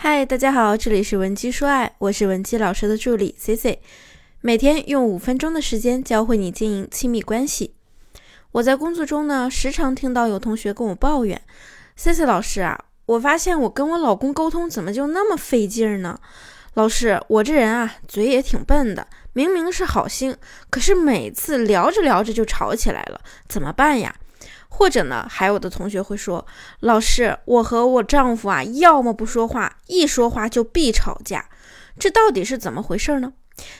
嗨，大家好，这里是文姬说爱，我是文姬老师的助理 C C，每天用五分钟的时间教会你经营亲密关系。我在工作中呢，时常听到有同学跟我抱怨，C C 老师啊，我发现我跟我老公沟通怎么就那么费劲呢？老师，我这人啊，嘴也挺笨的，明明是好心，可是每次聊着聊着就吵起来了，怎么办呀？或者呢，还有的同学会说，老师，我和我丈夫啊，要么不说话，一说话就必吵架，这到底是怎么回事呢？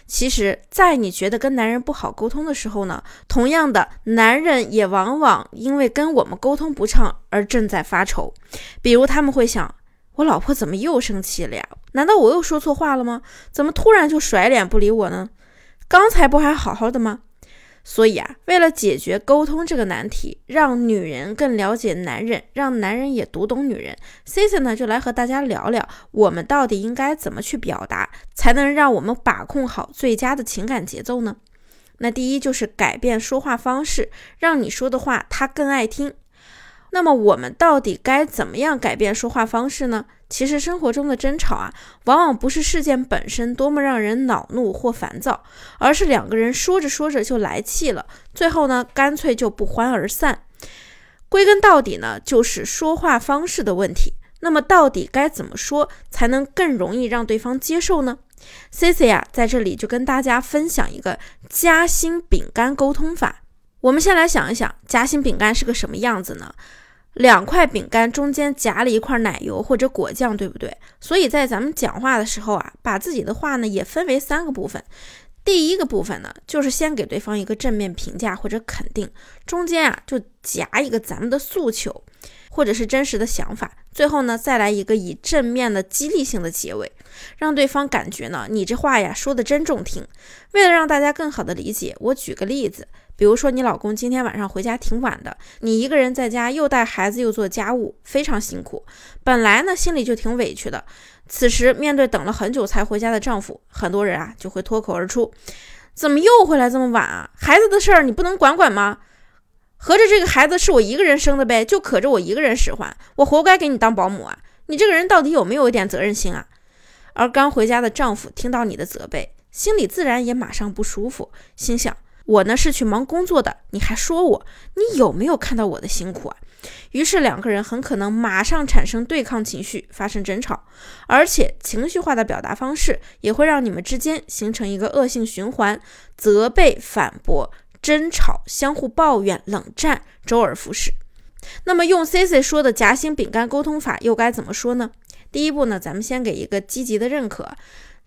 其实，在你觉得跟男人不好沟通的时候呢，同样的，男人也往往因为跟我们沟通不畅而正在发愁。比如他们会想，我老婆怎么又生气了呀？难道我又说错话了吗？怎么突然就甩脸不理我呢？刚才不还好好的吗？所以啊，为了解决沟通这个难题，让女人更了解男人，让男人也读懂女人，C C 呢就来和大家聊聊，我们到底应该怎么去表达，才能让我们把控好最佳的情感节奏呢？那第一就是改变说话方式，让你说的话他更爱听。那么我们到底该怎么样改变说话方式呢？其实生活中的争吵啊，往往不是事件本身多么让人恼怒或烦躁，而是两个人说着说着就来气了，最后呢，干脆就不欢而散。归根到底呢，就是说话方式的问题。那么到底该怎么说才能更容易让对方接受呢？C C 啊，在这里就跟大家分享一个夹心饼干沟通法。我们先来想一想，夹心饼干是个什么样子呢？两块饼干中间夹了一块奶油或者果酱，对不对？所以在咱们讲话的时候啊，把自己的话呢也分为三个部分。第一个部分呢，就是先给对方一个正面评价或者肯定，中间啊就夹一个咱们的诉求或者是真实的想法，最后呢再来一个以正面的激励性的结尾，让对方感觉呢你这话呀说的真中听。为了让大家更好的理解，我举个例子。比如说，你老公今天晚上回家挺晚的，你一个人在家又带孩子又做家务，非常辛苦。本来呢，心里就挺委屈的。此时面对等了很久才回家的丈夫，很多人啊就会脱口而出：“怎么又回来这么晚啊？孩子的事儿你不能管管吗？合着这个孩子是我一个人生的呗，就可着我一个人使唤，我活该给你当保姆啊？你这个人到底有没有一点责任心啊？”而刚回家的丈夫听到你的责备，心里自然也马上不舒服，心想。我呢是去忙工作的，你还说我，你有没有看到我的辛苦啊？于是两个人很可能马上产生对抗情绪，发生争吵，而且情绪化的表达方式也会让你们之间形成一个恶性循环：责备、反驳、争吵、相互抱怨、冷战，周而复始。那么用 C C 说的夹心饼干沟通法又该怎么说呢？第一步呢，咱们先给一个积极的认可，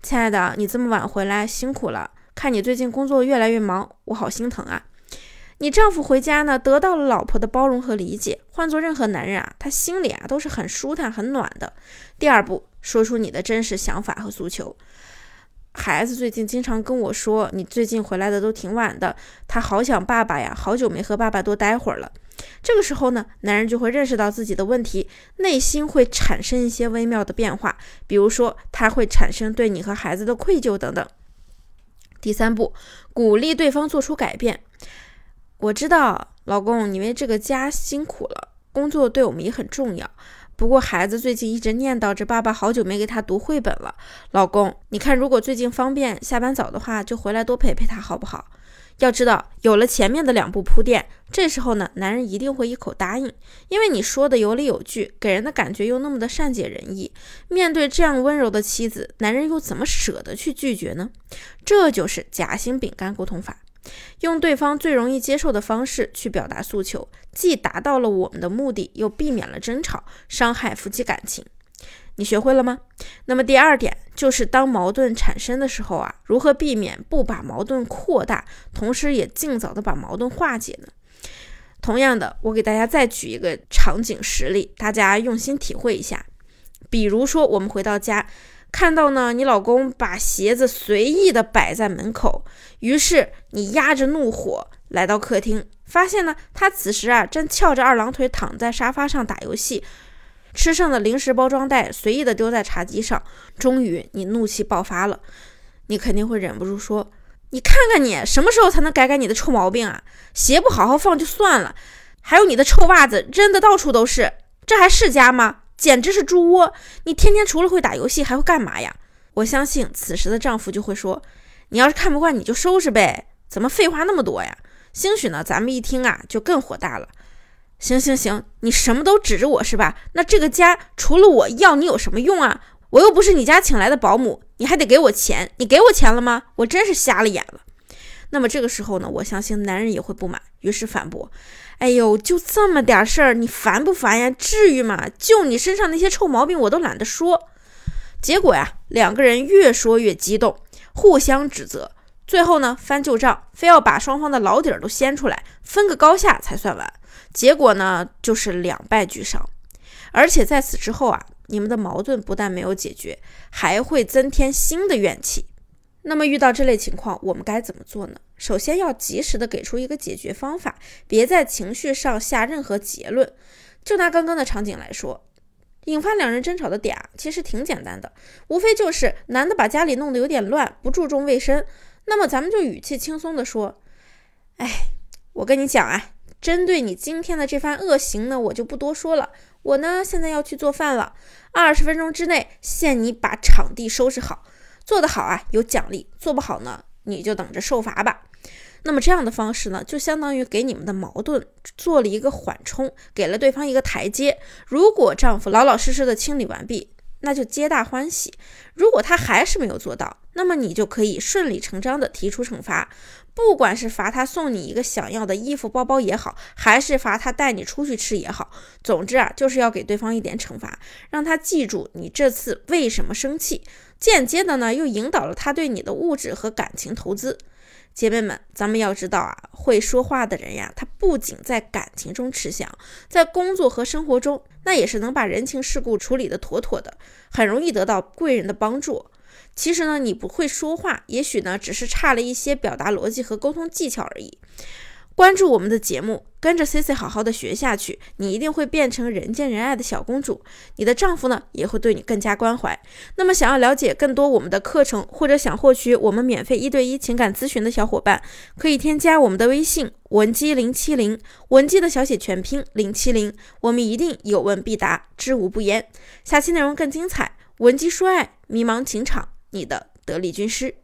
亲爱的，你这么晚回来辛苦了。看你最近工作越来越忙，我好心疼啊！你丈夫回家呢，得到了老婆的包容和理解。换做任何男人啊，他心里啊都是很舒坦、很暖的。第二步，说出你的真实想法和诉求。孩子最近经常跟我说，你最近回来的都挺晚的，他好想爸爸呀，好久没和爸爸多待会儿了。这个时候呢，男人就会认识到自己的问题，内心会产生一些微妙的变化，比如说他会产生对你和孩子的愧疚等等。第三步，鼓励对方做出改变。我知道，老公，你为这个家辛苦了，工作对我们也很重要。不过，孩子最近一直念叨着爸爸好久没给他读绘本了。老公，你看，如果最近方便，下班早的话，就回来多陪陪他，好不好？要知道，有了前面的两步铺垫，这时候呢，男人一定会一口答应，因为你说的有理有据，给人的感觉又那么的善解人意。面对这样温柔的妻子，男人又怎么舍得去拒绝呢？这就是夹心饼干沟通法，用对方最容易接受的方式去表达诉求，既达到了我们的目的，又避免了争吵，伤害夫妻感情。你学会了吗？那么第二点就是，当矛盾产生的时候啊，如何避免不把矛盾扩大，同时也尽早的把矛盾化解呢？同样的，我给大家再举一个场景实例，大家用心体会一下。比如说，我们回到家，看到呢，你老公把鞋子随意的摆在门口，于是你压着怒火来到客厅，发现呢，他此时啊正翘着二郎腿躺在沙发上打游戏。吃剩的零食包装袋随意的丢在茶几上，终于你怒气爆发了，你肯定会忍不住说：“你看看你什么时候才能改改你的臭毛病啊？鞋不好好放就算了，还有你的臭袜子扔的到处都是，这还是家吗？简直是猪窝！你天天除了会打游戏还会干嘛呀？我相信此时的丈夫就会说：“你要是看不惯，你就收拾呗，怎么废话那么多呀？”兴许呢，咱们一听啊，就更火大了。行行行，你什么都指着我是吧？那这个家除了我要你有什么用啊？我又不是你家请来的保姆，你还得给我钱。你给我钱了吗？我真是瞎了眼了。那么这个时候呢，我相信男人也会不满，于是反驳：“哎呦，就这么点事儿，你烦不烦呀？至于吗？就你身上那些臭毛病，我都懒得说。”结果呀，两个人越说越激动，互相指责，最后呢翻旧账，非要把双方的老底儿都掀出来，分个高下才算完。结果呢就是两败俱伤，而且在此之后啊，你们的矛盾不但没有解决，还会增添新的怨气。那么遇到这类情况，我们该怎么做呢？首先要及时的给出一个解决方法，别在情绪上下任何结论。就拿刚刚的场景来说。引发两人争吵的点啊，其实挺简单的，无非就是男的把家里弄得有点乱，不注重卫生。那么咱们就语气轻松的说：“哎，我跟你讲啊，针对你今天的这番恶行呢，我就不多说了。我呢现在要去做饭了，二十分钟之内限你把场地收拾好，做得好啊有奖励，做不好呢你就等着受罚吧。”那么这样的方式呢，就相当于给你们的矛盾做了一个缓冲，给了对方一个台阶。如果丈夫老老实实的清理完毕，那就皆大欢喜；如果他还是没有做到，那么你就可以顺理成章的提出惩罚，不管是罚他送你一个想要的衣服、包包也好，还是罚他带你出去吃也好，总之啊，就是要给对方一点惩罚，让他记住你这次为什么生气，间接的呢，又引导了他对你的物质和感情投资。姐妹们，咱们要知道啊，会说话的人呀，他不仅在感情中吃香，在工作和生活中，那也是能把人情世故处理得妥妥的，很容易得到贵人的帮助。其实呢，你不会说话，也许呢，只是差了一些表达逻辑和沟通技巧而已。关注我们的节目，跟着 C C 好好的学下去，你一定会变成人见人爱的小公主。你的丈夫呢，也会对你更加关怀。那么，想要了解更多我们的课程，或者想获取我们免费一对一情感咨询的小伙伴，可以添加我们的微信文姬零七零，文姬的小写全拼零七零，我们一定有问必答，知无不言。下期内容更精彩，文姬说爱，迷茫情场，你的得力军师。